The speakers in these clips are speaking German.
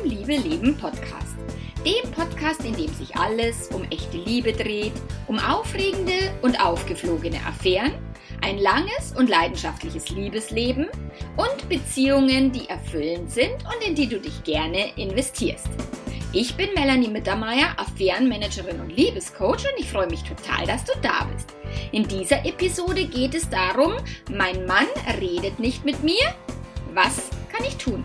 zum Liebe Leben Podcast. Dem Podcast, in dem sich alles um echte Liebe dreht, um aufregende und aufgeflogene Affären, ein langes und leidenschaftliches Liebesleben und Beziehungen, die erfüllend sind und in die du dich gerne investierst. Ich bin Melanie Mittermeier, Affärenmanagerin und Liebescoach und ich freue mich total, dass du da bist. In dieser Episode geht es darum, mein Mann redet nicht mit mir. Was kann ich tun?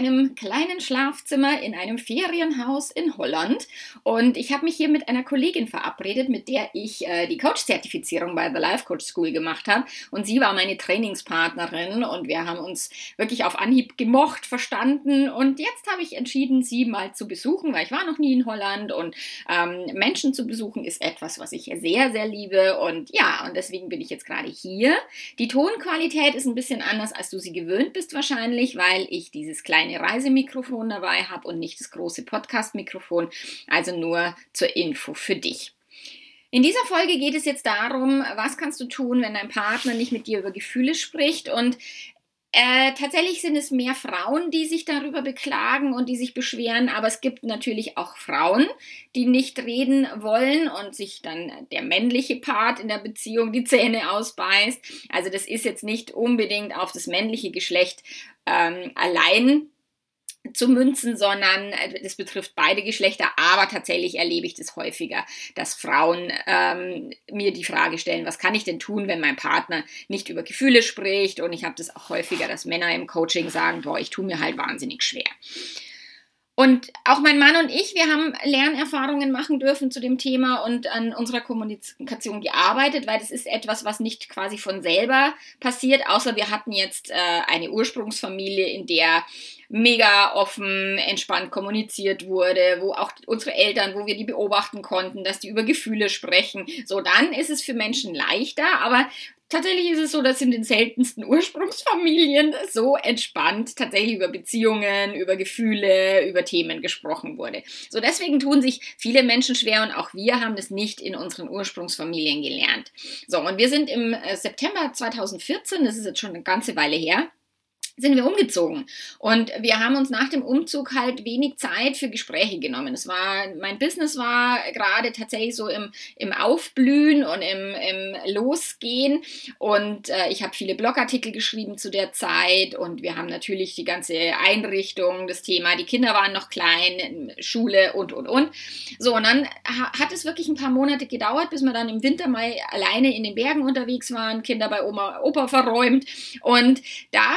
Einem kleinen Schlafzimmer in einem Ferienhaus in Holland. Und ich habe mich hier mit einer Kollegin verabredet, mit der ich äh, die Coach-Zertifizierung bei The Life Coach School gemacht habe. Und sie war meine Trainingspartnerin. Und wir haben uns wirklich auf Anhieb gemocht, verstanden. Und jetzt habe ich entschieden, sie mal zu besuchen, weil ich war noch nie in Holland. Und ähm, Menschen zu besuchen ist etwas, was ich sehr, sehr liebe. Und ja, und deswegen bin ich jetzt gerade hier. Die Tonqualität ist ein bisschen anders, als du sie gewöhnt bist wahrscheinlich, weil ich dieses kleine Reisemikrofon dabei habe und nicht das große Podcast-Mikrofon. Also nur zur Info für dich. In dieser Folge geht es jetzt darum, was kannst du tun, wenn dein Partner nicht mit dir über Gefühle spricht und äh, tatsächlich sind es mehr Frauen, die sich darüber beklagen und die sich beschweren, aber es gibt natürlich auch Frauen, die nicht reden wollen und sich dann der männliche Part in der Beziehung die Zähne ausbeißt. Also das ist jetzt nicht unbedingt auf das männliche Geschlecht ähm, allein zu münzen, sondern äh, das betrifft beide Geschlechter, aber tatsächlich erlebe ich das häufiger, dass Frauen ähm, mir die Frage stellen, was kann ich denn tun, wenn mein Partner nicht über Gefühle spricht und ich habe das auch häufiger, dass Männer im Coaching sagen, boah, ich tue mir halt wahnsinnig schwer. Und auch mein Mann und ich, wir haben Lernerfahrungen machen dürfen zu dem Thema und an unserer Kommunikation gearbeitet, weil das ist etwas, was nicht quasi von selber passiert, außer wir hatten jetzt äh, eine Ursprungsfamilie, in der mega offen, entspannt kommuniziert wurde, wo auch unsere Eltern, wo wir die beobachten konnten, dass die über Gefühle sprechen. So, dann ist es für Menschen leichter, aber Tatsächlich ist es so, dass in den seltensten Ursprungsfamilien so entspannt tatsächlich über Beziehungen, über Gefühle, über Themen gesprochen wurde. So deswegen tun sich viele Menschen schwer und auch wir haben das nicht in unseren Ursprungsfamilien gelernt. So und wir sind im äh, September 2014, das ist jetzt schon eine ganze Weile her, sind wir umgezogen. Und wir haben uns nach dem Umzug halt wenig Zeit für Gespräche genommen. Es war, mein Business war gerade tatsächlich so im, im Aufblühen und im, im Losgehen. Und äh, ich habe viele Blogartikel geschrieben zu der Zeit und wir haben natürlich die ganze Einrichtung, das Thema, die Kinder waren noch klein, Schule und, und, und. So, und dann hat es wirklich ein paar Monate gedauert, bis wir dann im Winter mal alleine in den Bergen unterwegs waren, Kinder bei Oma, Opa verräumt. Und da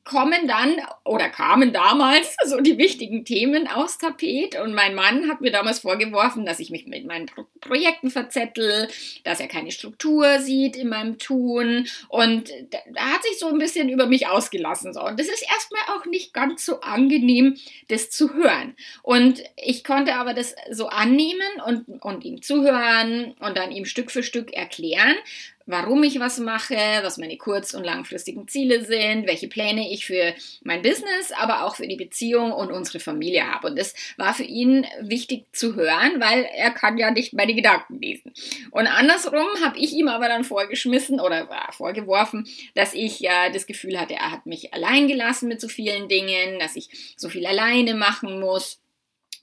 kommen dann oder kamen damals so die wichtigen Themen aufs Tapet. Und mein Mann hat mir damals vorgeworfen, dass ich mich mit meinen Pro Projekten verzettel, dass er keine Struktur sieht in meinem Tun. Und da hat sich so ein bisschen über mich ausgelassen so. Und das ist erstmal auch nicht ganz so angenehm das zu hören. Und ich konnte aber das so annehmen und und ihm zuhören und dann ihm Stück für Stück erklären, warum ich was mache, was meine kurz- und langfristigen Ziele sind, welche Pläne ich für mein Business, aber auch für die Beziehung und unsere Familie habe. Und das war für ihn wichtig zu hören, weil er kann ja nicht meine Gedanken lesen. Und andersrum habe ich ihm aber dann vorgeschmissen oder vorgeworfen, dass ich ja das Gefühl hatte, er hat mich allein gelassen mit so vielen Dingen, dass ich so viel alleine machen muss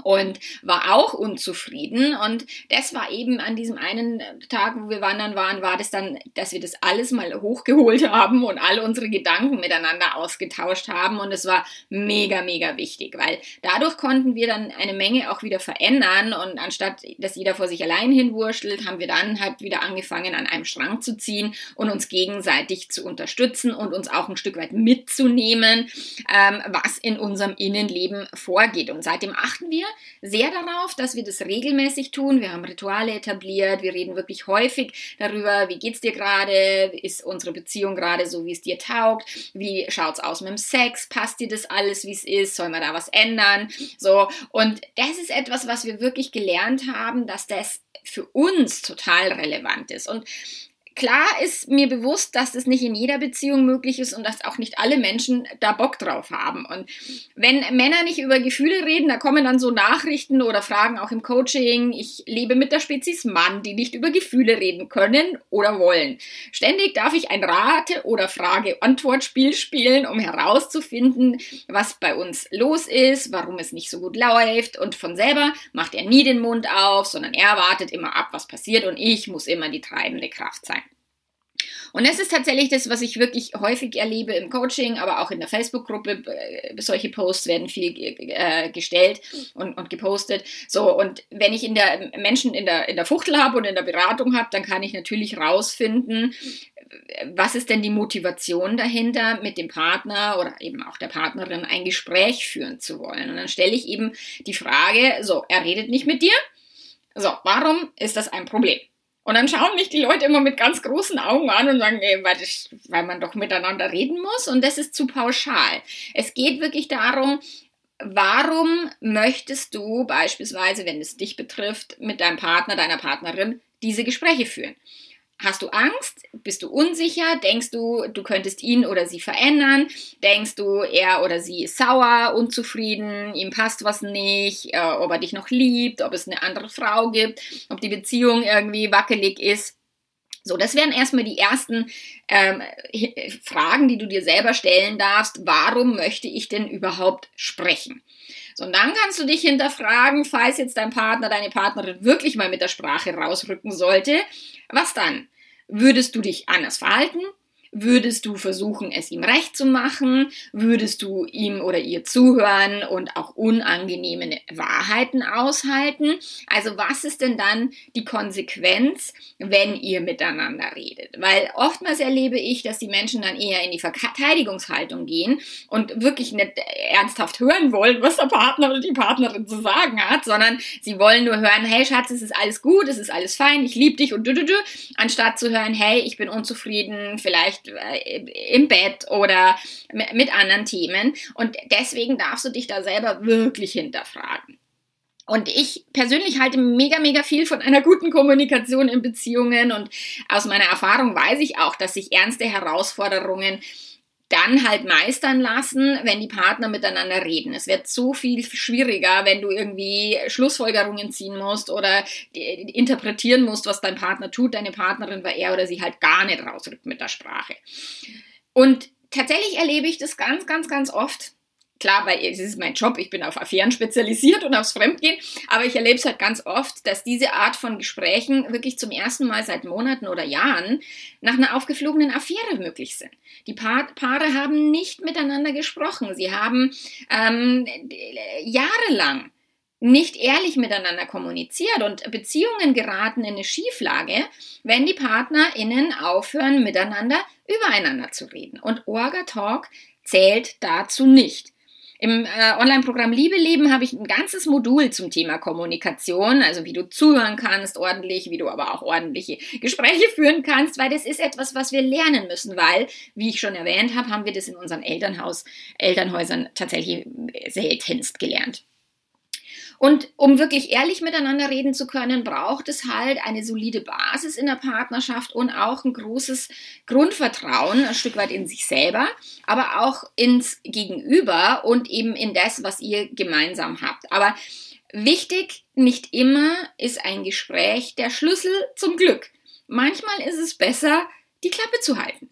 und war auch unzufrieden. Und das war eben an diesem einen Tag, wo wir wandern waren, war das dann, dass wir das alles mal hochgeholt haben und all unsere Gedanken miteinander ausgetauscht haben. Und es war mega, mega wichtig, weil dadurch konnten wir dann eine Menge auch wieder verändern. Und anstatt, dass jeder vor sich allein hinwurschtelt, haben wir dann halt wieder angefangen, an einem Strang zu ziehen und uns gegenseitig zu unterstützen und uns auch ein Stück weit mitzunehmen, ähm, was in unserem Innenleben vorgeht. Und seitdem achten wir sehr darauf, dass wir das regelmäßig tun. Wir haben Rituale etabliert, wir reden wirklich häufig darüber, wie geht's dir gerade, ist unsere Beziehung gerade so, wie es dir taugt, wie schaut's aus mit dem Sex, passt dir das alles, wie es ist, sollen wir da was ändern? So, und das ist etwas, was wir wirklich gelernt haben, dass das für uns total relevant ist. Und klar ist mir bewusst, dass das nicht in jeder Beziehung möglich ist und dass auch nicht alle Menschen da Bock drauf haben. Und wenn Männer nicht über Gefühle reden, da kommen dann so Nachrichten oder Fragen auch im Coaching. Ich lebe mit der Spezies Mann, die nicht über Gefühle reden können oder wollen. Ständig darf ich ein Rate- oder Frage-Antwort-Spiel spielen, um herauszufinden, was bei uns los ist, warum es nicht so gut läuft. Und von selber macht er nie den Mund auf, sondern er wartet immer ab, was passiert und ich muss immer die treibende Kraft sein. Und das ist tatsächlich das, was ich wirklich häufig erlebe im Coaching, aber auch in der Facebook-Gruppe. Äh, solche Posts werden viel äh, gestellt und, und gepostet. So, und wenn ich in der Menschen in der, in der Fuchtel habe und in der Beratung habe, dann kann ich natürlich rausfinden, was ist denn die Motivation dahinter, mit dem Partner oder eben auch der Partnerin ein Gespräch führen zu wollen. Und dann stelle ich eben die Frage, so, er redet nicht mit dir. So, warum ist das ein Problem? Und dann schauen mich die Leute immer mit ganz großen Augen an und sagen, ey, weil, das, weil man doch miteinander reden muss und das ist zu pauschal. Es geht wirklich darum, warum möchtest du beispielsweise, wenn es dich betrifft, mit deinem Partner, deiner Partnerin diese Gespräche führen? Hast du Angst? Bist du unsicher? Denkst du, du könntest ihn oder sie verändern? Denkst du, er oder sie ist sauer, unzufrieden, ihm passt was nicht, äh, ob er dich noch liebt, ob es eine andere Frau gibt, ob die Beziehung irgendwie wackelig ist? So, das wären erstmal die ersten ähm, Fragen, die du dir selber stellen darfst. Warum möchte ich denn überhaupt sprechen? So, und dann kannst du dich hinterfragen, falls jetzt dein Partner, deine Partnerin wirklich mal mit der Sprache rausrücken sollte, was dann? Würdest du dich anders verhalten? Würdest du versuchen, es ihm recht zu machen? Würdest du ihm oder ihr zuhören und auch unangenehme Wahrheiten aushalten? Also was ist denn dann die Konsequenz, wenn ihr miteinander redet? Weil oftmals erlebe ich, dass die Menschen dann eher in die Verteidigungshaltung gehen und wirklich nicht ernsthaft hören wollen, was der Partner oder die Partnerin zu sagen hat, sondern sie wollen nur hören, hey Schatz, es ist alles gut, es ist alles fein, ich liebe dich und du, du, du, anstatt zu hören, hey, ich bin unzufrieden, vielleicht im Bett oder mit anderen Themen. Und deswegen darfst du dich da selber wirklich hinterfragen. Und ich persönlich halte mega, mega viel von einer guten Kommunikation in Beziehungen und aus meiner Erfahrung weiß ich auch, dass sich ernste Herausforderungen dann halt meistern lassen, wenn die Partner miteinander reden. Es wird so viel schwieriger, wenn du irgendwie Schlussfolgerungen ziehen musst oder interpretieren musst, was dein Partner tut, deine Partnerin, weil er oder sie halt gar nicht rausrückt mit der Sprache. Und tatsächlich erlebe ich das ganz, ganz, ganz oft, klar, weil es ist mein Job, ich bin auf Affären spezialisiert und aufs Fremdgehen, aber ich erlebe es halt ganz oft, dass diese Art von Gesprächen wirklich zum ersten Mal seit Monaten oder Jahren nach einer aufgeflogenen Affäre möglich sind. Die pa Paare haben nicht miteinander gesprochen, sie haben ähm, jahrelang nicht ehrlich miteinander kommuniziert und Beziehungen geraten in eine Schieflage, wenn die PartnerInnen aufhören, miteinander übereinander zu reden. Und Orga Talk zählt dazu nicht. Im äh, Online-Programm Liebe leben habe ich ein ganzes Modul zum Thema Kommunikation, also wie du zuhören kannst ordentlich, wie du aber auch ordentliche Gespräche führen kannst, weil das ist etwas, was wir lernen müssen, weil, wie ich schon erwähnt habe, haben wir das in unseren Elternhaus, Elternhäusern tatsächlich seltenst gelernt. Und um wirklich ehrlich miteinander reden zu können, braucht es halt eine solide Basis in der Partnerschaft und auch ein großes Grundvertrauen, ein Stück weit in sich selber, aber auch ins Gegenüber und eben in das, was ihr gemeinsam habt. Aber wichtig, nicht immer ist ein Gespräch der Schlüssel zum Glück. Manchmal ist es besser, die Klappe zu halten.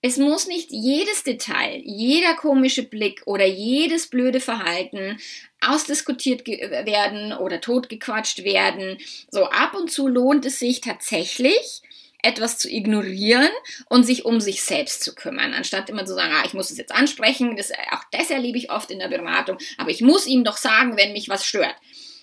Es muss nicht jedes Detail, jeder komische Blick oder jedes blöde Verhalten ausdiskutiert werden oder totgequatscht werden. So ab und zu lohnt es sich tatsächlich, etwas zu ignorieren und sich um sich selbst zu kümmern, anstatt immer zu sagen, ah, ich muss es jetzt ansprechen, das, auch das erlebe ich oft in der Beratung, aber ich muss ihm doch sagen, wenn mich was stört.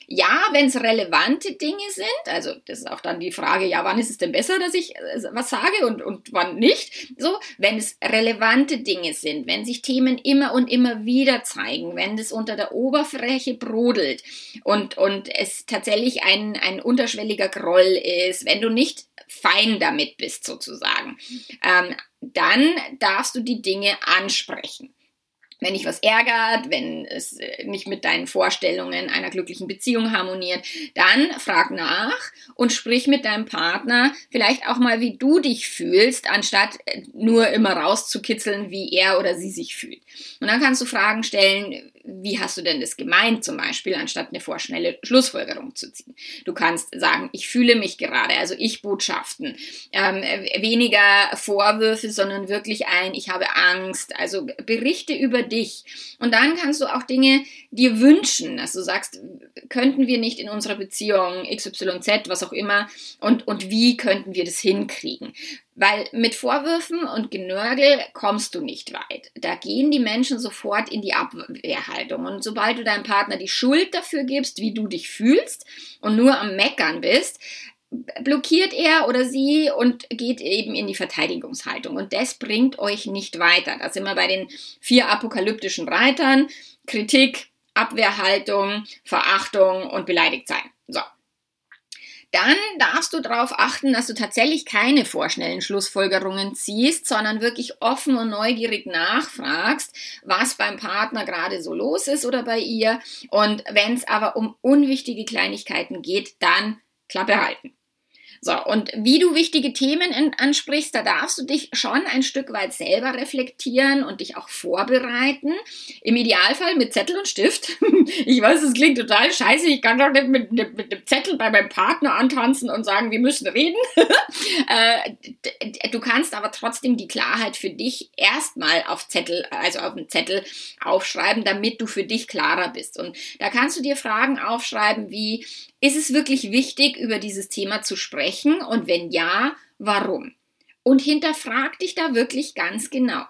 Ja, wenn es relevante Dinge sind, also das ist auch dann die Frage, ja, wann ist es denn besser, dass ich äh, was sage und, und wann nicht? So, wenn es relevante Dinge sind, wenn sich Themen immer und immer wieder zeigen, wenn es unter der Oberfläche brodelt und, und es tatsächlich ein, ein unterschwelliger Groll ist, wenn du nicht fein damit bist sozusagen, ähm, dann darfst du die Dinge ansprechen. Wenn dich was ärgert, wenn es äh, nicht mit deinen Vorstellungen einer glücklichen Beziehung harmoniert, dann frag nach und sprich mit deinem Partner vielleicht auch mal, wie du dich fühlst, anstatt äh, nur immer rauszukitzeln, wie er oder sie sich fühlt. Und dann kannst du Fragen stellen, wie hast du denn das gemeint zum Beispiel, anstatt eine vorschnelle Schlussfolgerung zu ziehen. Du kannst sagen, ich fühle mich gerade, also ich Botschaften, ähm, weniger Vorwürfe, sondern wirklich ein, ich habe Angst, also berichte über dich. Und dann kannst du auch Dinge dir wünschen, dass du sagst, könnten wir nicht in unserer Beziehung XYZ, was auch immer, und, und wie könnten wir das hinkriegen? Weil mit Vorwürfen und Genörgel kommst du nicht weit. Da gehen die Menschen sofort in die Abwehrhaltung. Und sobald du deinem Partner die Schuld dafür gibst, wie du dich fühlst und nur am Meckern bist, blockiert er oder sie und geht eben in die Verteidigungshaltung. Und das bringt euch nicht weiter. Da sind wir bei den vier apokalyptischen Reitern. Kritik, Abwehrhaltung, Verachtung und beleidigt sein. So dann darfst du darauf achten, dass du tatsächlich keine vorschnellen Schlussfolgerungen ziehst, sondern wirklich offen und neugierig nachfragst, was beim Partner gerade so los ist oder bei ihr. Und wenn es aber um unwichtige Kleinigkeiten geht, dann Klappe halten. So, und wie du wichtige Themen ansprichst, da darfst du dich schon ein Stück weit selber reflektieren und dich auch vorbereiten. Im Idealfall mit Zettel und Stift. ich weiß, es klingt total scheiße. Ich kann doch nicht mit, mit, mit einem Zettel bei meinem Partner antanzen und sagen, wir müssen reden. Äh, du kannst aber trotzdem die Klarheit für dich erstmal auf Zettel, also auf einen Zettel aufschreiben, damit du für dich klarer bist. Und da kannst du dir Fragen aufschreiben wie, ist es wirklich wichtig, über dieses Thema zu sprechen? Und wenn ja, warum? Und hinterfrag dich da wirklich ganz genau.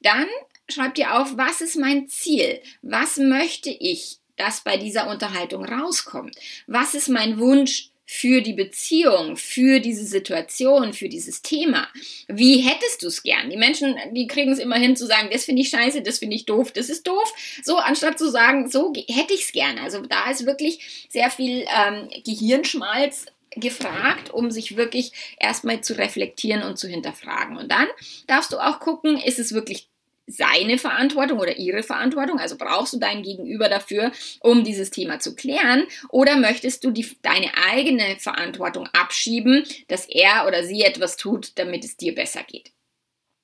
Dann schreib dir auf, was ist mein Ziel? Was möchte ich, dass bei dieser Unterhaltung rauskommt? Was ist mein Wunsch für die Beziehung, für diese Situation, für dieses Thema. Wie hättest du es gern? Die Menschen, die kriegen es immer hin zu sagen, das finde ich scheiße, das finde ich doof, das ist doof. So, anstatt zu sagen, so hätte ich es gerne. Also da ist wirklich sehr viel ähm, Gehirnschmalz gefragt, um sich wirklich erstmal zu reflektieren und zu hinterfragen. Und dann darfst du auch gucken, ist es wirklich seine Verantwortung oder ihre Verantwortung? Also brauchst du dein Gegenüber dafür, um dieses Thema zu klären? Oder möchtest du die, deine eigene Verantwortung abschieben, dass er oder sie etwas tut, damit es dir besser geht?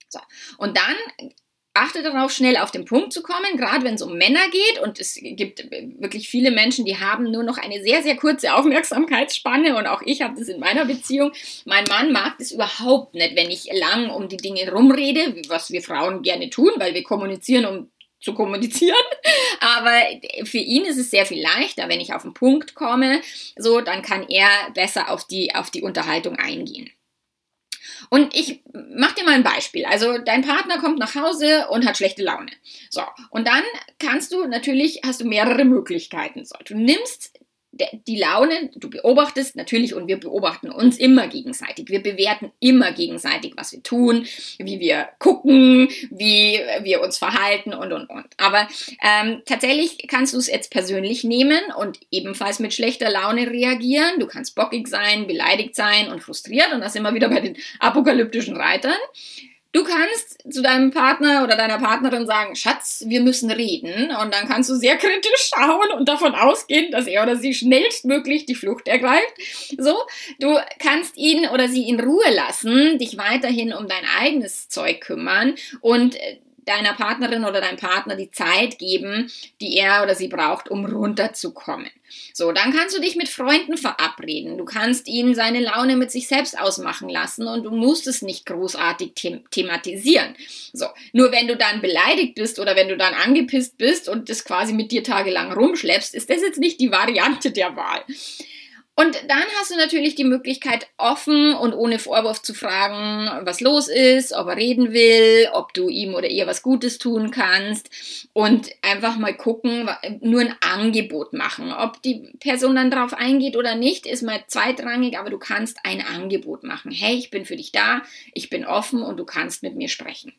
So. Und dann achte darauf, schnell auf den Punkt zu kommen, gerade wenn es um Männer geht. Und es gibt wirklich viele Menschen, die haben nur noch eine sehr, sehr kurze Aufmerksamkeitsspanne. Und auch ich habe das in meiner Beziehung. Mein Mann mag das überhaupt nicht, wenn ich lang um die Dinge rumrede, was wir Frauen gerne tun, weil wir kommunizieren, um zu kommunizieren. Aber für ihn ist es sehr viel leichter, wenn ich auf den Punkt komme. So, dann kann er besser auf die, auf die Unterhaltung eingehen. Und ich mach dir mal ein Beispiel. Also dein Partner kommt nach Hause und hat schlechte Laune. So, und dann kannst du natürlich, hast du mehrere Möglichkeiten. So, du nimmst die Laune, du beobachtest natürlich und wir beobachten uns immer gegenseitig. Wir bewerten immer gegenseitig, was wir tun, wie wir gucken, wie wir uns verhalten und und und. Aber ähm, tatsächlich kannst du es jetzt persönlich nehmen und ebenfalls mit schlechter Laune reagieren. Du kannst bockig sein, beleidigt sein und frustriert und das immer wieder bei den apokalyptischen Reitern. Du kannst zu deinem Partner oder deiner Partnerin sagen, Schatz, wir müssen reden. Und dann kannst du sehr kritisch schauen und davon ausgehen, dass er oder sie schnellstmöglich die Flucht ergreift. So, du kannst ihn oder sie in Ruhe lassen, dich weiterhin um dein eigenes Zeug kümmern und äh, deiner Partnerin oder deinem Partner die Zeit geben, die er oder sie braucht, um runterzukommen. So, dann kannst du dich mit Freunden verabreden. Du kannst ihn seine Laune mit sich selbst ausmachen lassen und du musst es nicht großartig them thematisieren. So, nur wenn du dann beleidigt bist oder wenn du dann angepisst bist und das quasi mit dir tagelang rumschleppst, ist das jetzt nicht die Variante der Wahl. Und dann hast du natürlich die Möglichkeit, offen und ohne Vorwurf zu fragen, was los ist, ob er reden will, ob du ihm oder ihr was Gutes tun kannst und einfach mal gucken, nur ein Angebot machen. Ob die Person dann drauf eingeht oder nicht, ist mal zweitrangig, aber du kannst ein Angebot machen. Hey, ich bin für dich da, ich bin offen und du kannst mit mir sprechen.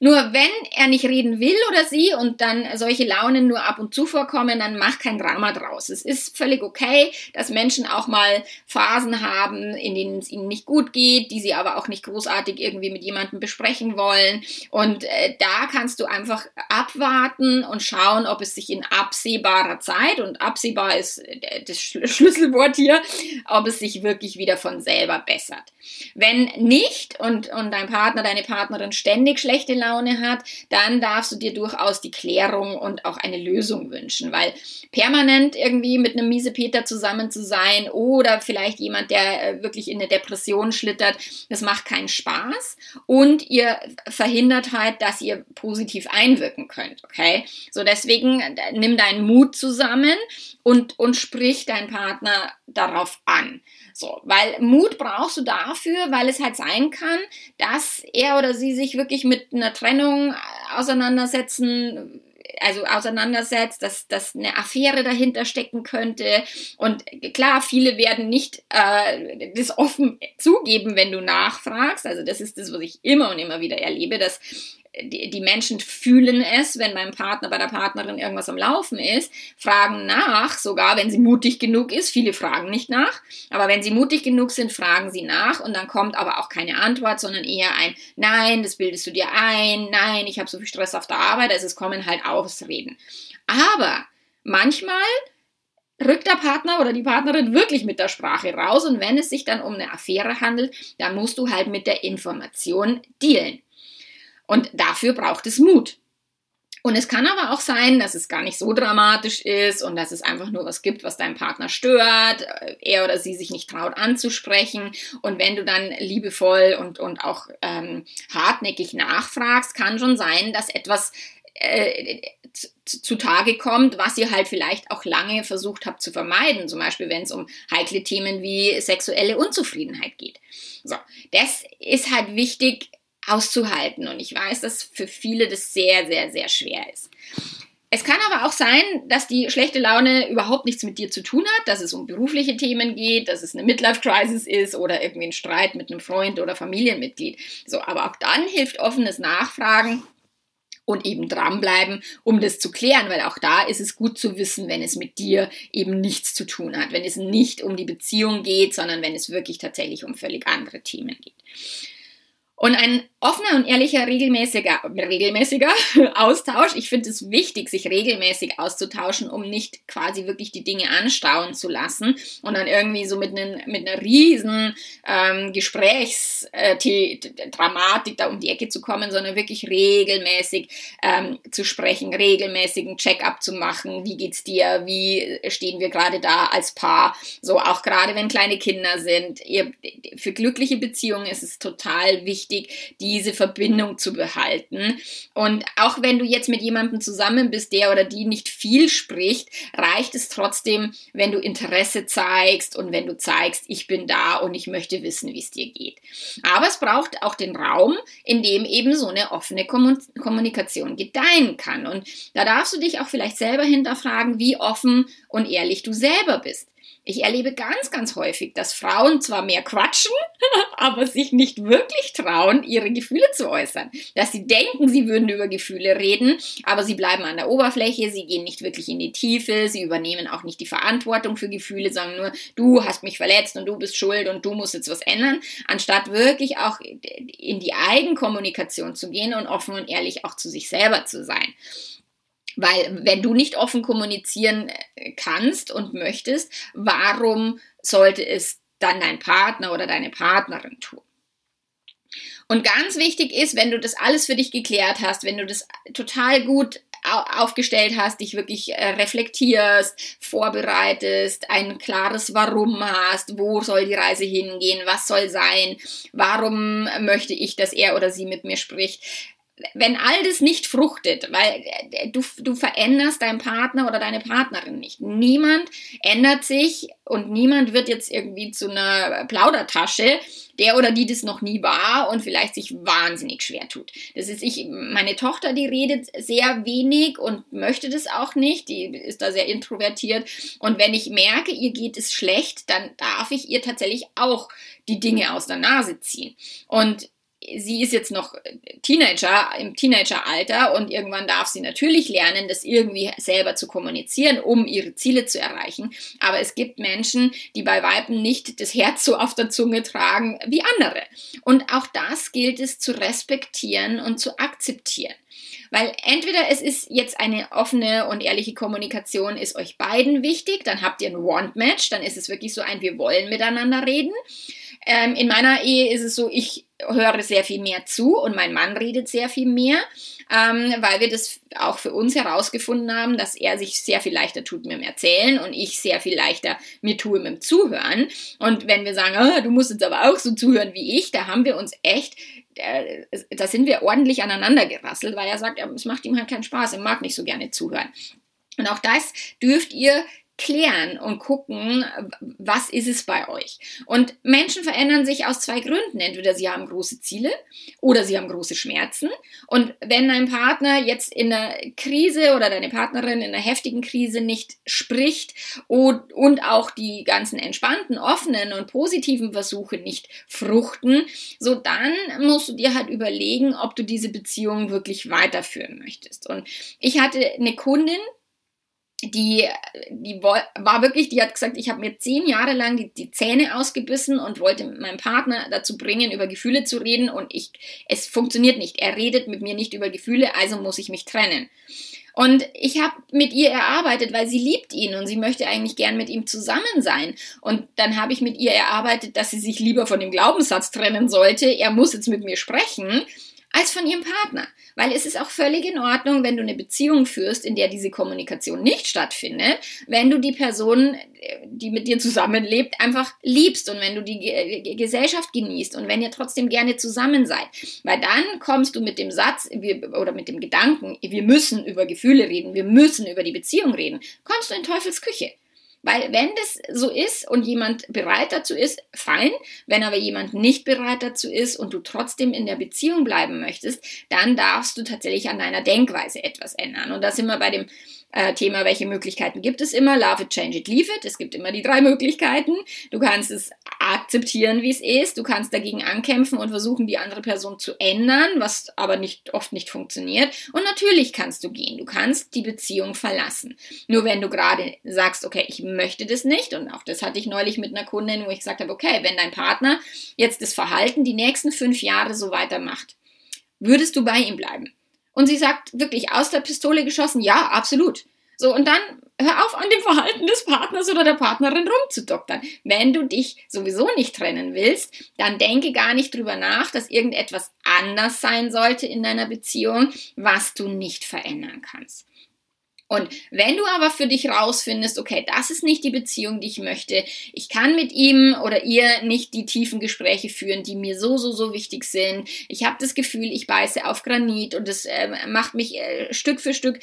Nur wenn er nicht reden will oder sie und dann solche Launen nur ab und zu vorkommen, dann mach kein Drama draus. Es ist völlig okay, dass Menschen auch mal Phasen haben, in denen es ihnen nicht gut geht, die sie aber auch nicht großartig irgendwie mit jemandem besprechen wollen. Und äh, da kannst du einfach abwarten und schauen, ob es sich in absehbarer Zeit, und absehbar ist äh, das Schlüsselwort hier, ob es sich wirklich wieder von selber bessert. Wenn nicht und, und dein Partner, deine Partnerin ständig schlechte Laune hat, dann darfst du dir durchaus die Klärung und auch eine Lösung wünschen, weil permanent irgendwie mit einem Miesepeter zusammen zu sein oder vielleicht jemand, der äh, wirklich in eine Depression schlittert, das macht keinen Spaß und ihr verhindert halt, dass ihr positiv einwirken könnt, okay? So deswegen äh, nimm deinen Mut zusammen und, und sprich deinen Partner darauf an. So, weil Mut brauchst du dafür, weil es halt sein kann, dass er oder sie sich wirklich mit einer Trennung auseinandersetzen also auseinandersetzt, dass, dass eine Affäre dahinter stecken könnte. Und klar, viele werden nicht äh, das offen zugeben, wenn du nachfragst. Also das ist das, was ich immer und immer wieder erlebe, dass die, die Menschen fühlen es, wenn beim Partner, bei der Partnerin irgendwas am Laufen ist, fragen nach, sogar wenn sie mutig genug ist. Viele fragen nicht nach, aber wenn sie mutig genug sind, fragen sie nach und dann kommt aber auch keine Antwort, sondern eher ein Nein, das bildest du dir ein, nein, ich habe so viel Stress auf der Arbeit, also es kommen halt Ausreden. Aber manchmal rückt der Partner oder die Partnerin wirklich mit der Sprache raus und wenn es sich dann um eine Affäre handelt, dann musst du halt mit der Information dealen. Und dafür braucht es Mut. Und es kann aber auch sein, dass es gar nicht so dramatisch ist und dass es einfach nur was gibt, was deinen Partner stört, äh, er oder sie sich nicht traut anzusprechen. Und wenn du dann liebevoll und, und auch ähm, hartnäckig nachfragst, kann schon sein, dass etwas äh, zutage kommt, was ihr halt vielleicht auch lange versucht habt zu vermeiden. Zum Beispiel, wenn es um heikle Themen wie sexuelle Unzufriedenheit geht. So, das ist halt wichtig, auszuhalten. Und ich weiß, dass für viele das sehr, sehr, sehr schwer ist. Es kann aber auch sein, dass die schlechte Laune überhaupt nichts mit dir zu tun hat, dass es um berufliche Themen geht, dass es eine Midlife-Crisis ist oder irgendwie ein Streit mit einem Freund oder Familienmitglied. So, aber auch dann hilft offenes Nachfragen und eben dranbleiben, um das zu klären, weil auch da ist es gut zu wissen, wenn es mit dir eben nichts zu tun hat, wenn es nicht um die Beziehung geht, sondern wenn es wirklich tatsächlich um völlig andere Themen geht. Und ein offener und ehrlicher, regelmäßiger, regelmäßiger Austausch. Ich finde es wichtig, sich regelmäßig auszutauschen, um nicht quasi wirklich die Dinge anstauen zu lassen und dann irgendwie so mit, einen, mit einer riesen ähm, Gesprächsdramatik äh, da um die Ecke zu kommen, sondern wirklich regelmäßig ähm, zu sprechen, regelmäßigen Check-up zu machen. Wie geht's dir? Wie stehen wir gerade da als Paar? So auch gerade wenn kleine Kinder sind. Ihr, für glückliche Beziehungen ist es total wichtig, die diese Verbindung zu behalten. Und auch wenn du jetzt mit jemandem zusammen bist, der oder die nicht viel spricht, reicht es trotzdem, wenn du Interesse zeigst und wenn du zeigst, ich bin da und ich möchte wissen, wie es dir geht. Aber es braucht auch den Raum, in dem eben so eine offene Kommunikation gedeihen kann. Und da darfst du dich auch vielleicht selber hinterfragen, wie offen und ehrlich du selber bist. Ich erlebe ganz, ganz häufig, dass Frauen zwar mehr quatschen, aber sich nicht wirklich trauen, ihre Gefühle zu äußern. Dass sie denken, sie würden über Gefühle reden, aber sie bleiben an der Oberfläche, sie gehen nicht wirklich in die Tiefe, sie übernehmen auch nicht die Verantwortung für Gefühle, sagen nur, du hast mich verletzt und du bist schuld und du musst jetzt was ändern, anstatt wirklich auch in die Eigenkommunikation zu gehen und offen und ehrlich auch zu sich selber zu sein. Weil wenn du nicht offen kommunizieren äh, kannst und möchtest, warum sollte es dann dein Partner oder deine Partnerin tun? Und ganz wichtig ist, wenn du das alles für dich geklärt hast, wenn du das total gut aufgestellt hast, dich wirklich äh, reflektierst, vorbereitest, ein klares Warum hast, wo soll die Reise hingehen, was soll sein, warum möchte ich, dass er oder sie mit mir spricht, wenn all das nicht fruchtet, weil äh, du, du veränderst deinen Partner oder deine Partnerin nicht. Niemand ändert sich und niemand wird jetzt irgendwie zu einer Plaudertasche, der oder die das noch nie war und vielleicht sich wahnsinnig schwer tut. Das ist ich, meine Tochter, die redet sehr wenig und möchte das auch nicht, die ist da sehr introvertiert. Und wenn ich merke, ihr geht es schlecht, dann darf ich ihr tatsächlich auch die Dinge aus der Nase ziehen. Und sie ist jetzt noch Teenager, im Teenageralter und irgendwann darf sie natürlich lernen, das irgendwie selber zu kommunizieren, um ihre Ziele zu erreichen. Aber es gibt Menschen, die bei Weiben nicht das Herz so auf der Zunge tragen wie andere. Und auch das gilt es zu respektieren und zu akzeptieren. Weil entweder es ist jetzt eine offene und ehrliche Kommunikation, ist euch beiden wichtig, dann habt ihr ein Want-Match, dann ist es wirklich so ein, wir wollen miteinander reden. Ähm, in meiner Ehe ist es so, ich höre sehr viel mehr zu und mein Mann redet sehr viel mehr, ähm, weil wir das auch für uns herausgefunden haben, dass er sich sehr viel leichter tut mit dem Erzählen und ich sehr viel leichter mir tue mit dem Zuhören. Und wenn wir sagen, ah, du musst jetzt aber auch so zuhören wie ich, da haben wir uns echt äh, da sind wir ordentlich aneinander gerasselt, weil er sagt, es macht ihm halt keinen Spaß, er mag nicht so gerne zuhören. Und auch das dürft ihr klären und gucken, was ist es bei euch. Und Menschen verändern sich aus zwei Gründen. Entweder sie haben große Ziele oder sie haben große Schmerzen. Und wenn dein Partner jetzt in einer Krise oder deine Partnerin in einer heftigen Krise nicht spricht und, und auch die ganzen entspannten, offenen und positiven Versuche nicht fruchten, so dann musst du dir halt überlegen, ob du diese Beziehung wirklich weiterführen möchtest. Und ich hatte eine Kundin, die, die war wirklich, die hat gesagt, ich habe mir zehn Jahre lang die, die, Zähne ausgebissen und wollte meinen Partner dazu bringen, über Gefühle zu reden und ich, es funktioniert nicht. Er redet mit mir nicht über Gefühle, also muss ich mich trennen. Und ich habe mit ihr erarbeitet, weil sie liebt ihn und sie möchte eigentlich gern mit ihm zusammen sein. Und dann habe ich mit ihr erarbeitet, dass sie sich lieber von dem Glaubenssatz trennen sollte. Er muss jetzt mit mir sprechen als von ihrem Partner. Weil es ist auch völlig in Ordnung, wenn du eine Beziehung führst, in der diese Kommunikation nicht stattfindet, wenn du die Person, die mit dir zusammenlebt, einfach liebst und wenn du die Gesellschaft genießt und wenn ihr trotzdem gerne zusammen seid. Weil dann kommst du mit dem Satz wir, oder mit dem Gedanken, wir müssen über Gefühle reden, wir müssen über die Beziehung reden, kommst du in Teufels Küche. Weil wenn das so ist und jemand bereit dazu ist, fein. Wenn aber jemand nicht bereit dazu ist und du trotzdem in der Beziehung bleiben möchtest, dann darfst du tatsächlich an deiner Denkweise etwas ändern. Und da sind wir bei dem äh, Thema, welche Möglichkeiten gibt es immer? Love it, change it, leave it. Es gibt immer die drei Möglichkeiten. Du kannst es akzeptieren, wie es ist. Du kannst dagegen ankämpfen und versuchen, die andere Person zu ändern, was aber nicht, oft nicht funktioniert. Und natürlich kannst du gehen. Du kannst die Beziehung verlassen. Nur wenn du gerade sagst, okay, ich möchte das nicht, und auch das hatte ich neulich mit einer Kundin, wo ich gesagt habe, okay, wenn dein Partner jetzt das Verhalten die nächsten fünf Jahre so weitermacht, würdest du bei ihm bleiben? Und sie sagt wirklich aus der Pistole geschossen, ja, absolut. So, und dann hör auf, an dem Verhalten des Partners oder der Partnerin rumzudoktern. Wenn du dich sowieso nicht trennen willst, dann denke gar nicht drüber nach, dass irgendetwas anders sein sollte in deiner Beziehung, was du nicht verändern kannst. Und wenn du aber für dich rausfindest, okay, das ist nicht die Beziehung, die ich möchte, ich kann mit ihm oder ihr nicht die tiefen Gespräche führen, die mir so, so, so wichtig sind. Ich habe das Gefühl, ich beiße auf Granit und es äh, macht mich äh, Stück für Stück,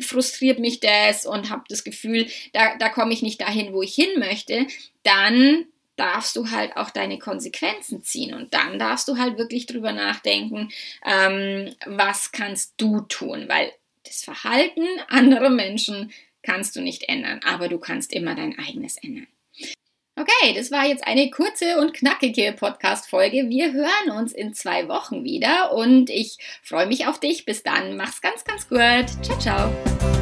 frustriert mich das und habe das Gefühl, da, da komme ich nicht dahin, wo ich hin möchte, dann darfst du halt auch deine Konsequenzen ziehen und dann darfst du halt wirklich drüber nachdenken, ähm, was kannst du tun, weil das Verhalten anderer Menschen kannst du nicht ändern, aber du kannst immer dein eigenes ändern. Okay, das war jetzt eine kurze und knackige Podcast-Folge. Wir hören uns in zwei Wochen wieder und ich freue mich auf dich. Bis dann, mach's ganz, ganz gut. Ciao, ciao.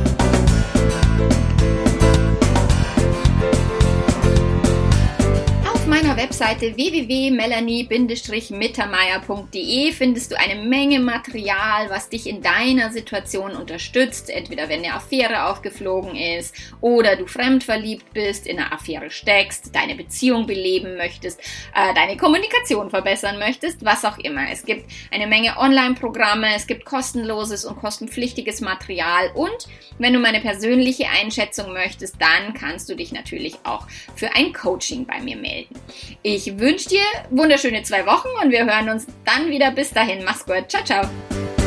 Meiner Webseite www.melanie-mittermeier.de findest du eine Menge Material, was dich in deiner Situation unterstützt, entweder wenn eine Affäre aufgeflogen ist oder du fremdverliebt bist, in einer Affäre steckst, deine Beziehung beleben möchtest, äh, deine Kommunikation verbessern möchtest, was auch immer. Es gibt eine Menge Online-Programme, es gibt kostenloses und kostenpflichtiges Material und wenn du meine persönliche Einschätzung möchtest, dann kannst du dich natürlich auch für ein Coaching bei mir melden. Ich wünsche dir wunderschöne zwei Wochen und wir hören uns dann wieder. Bis dahin, mach's gut. Ciao, ciao.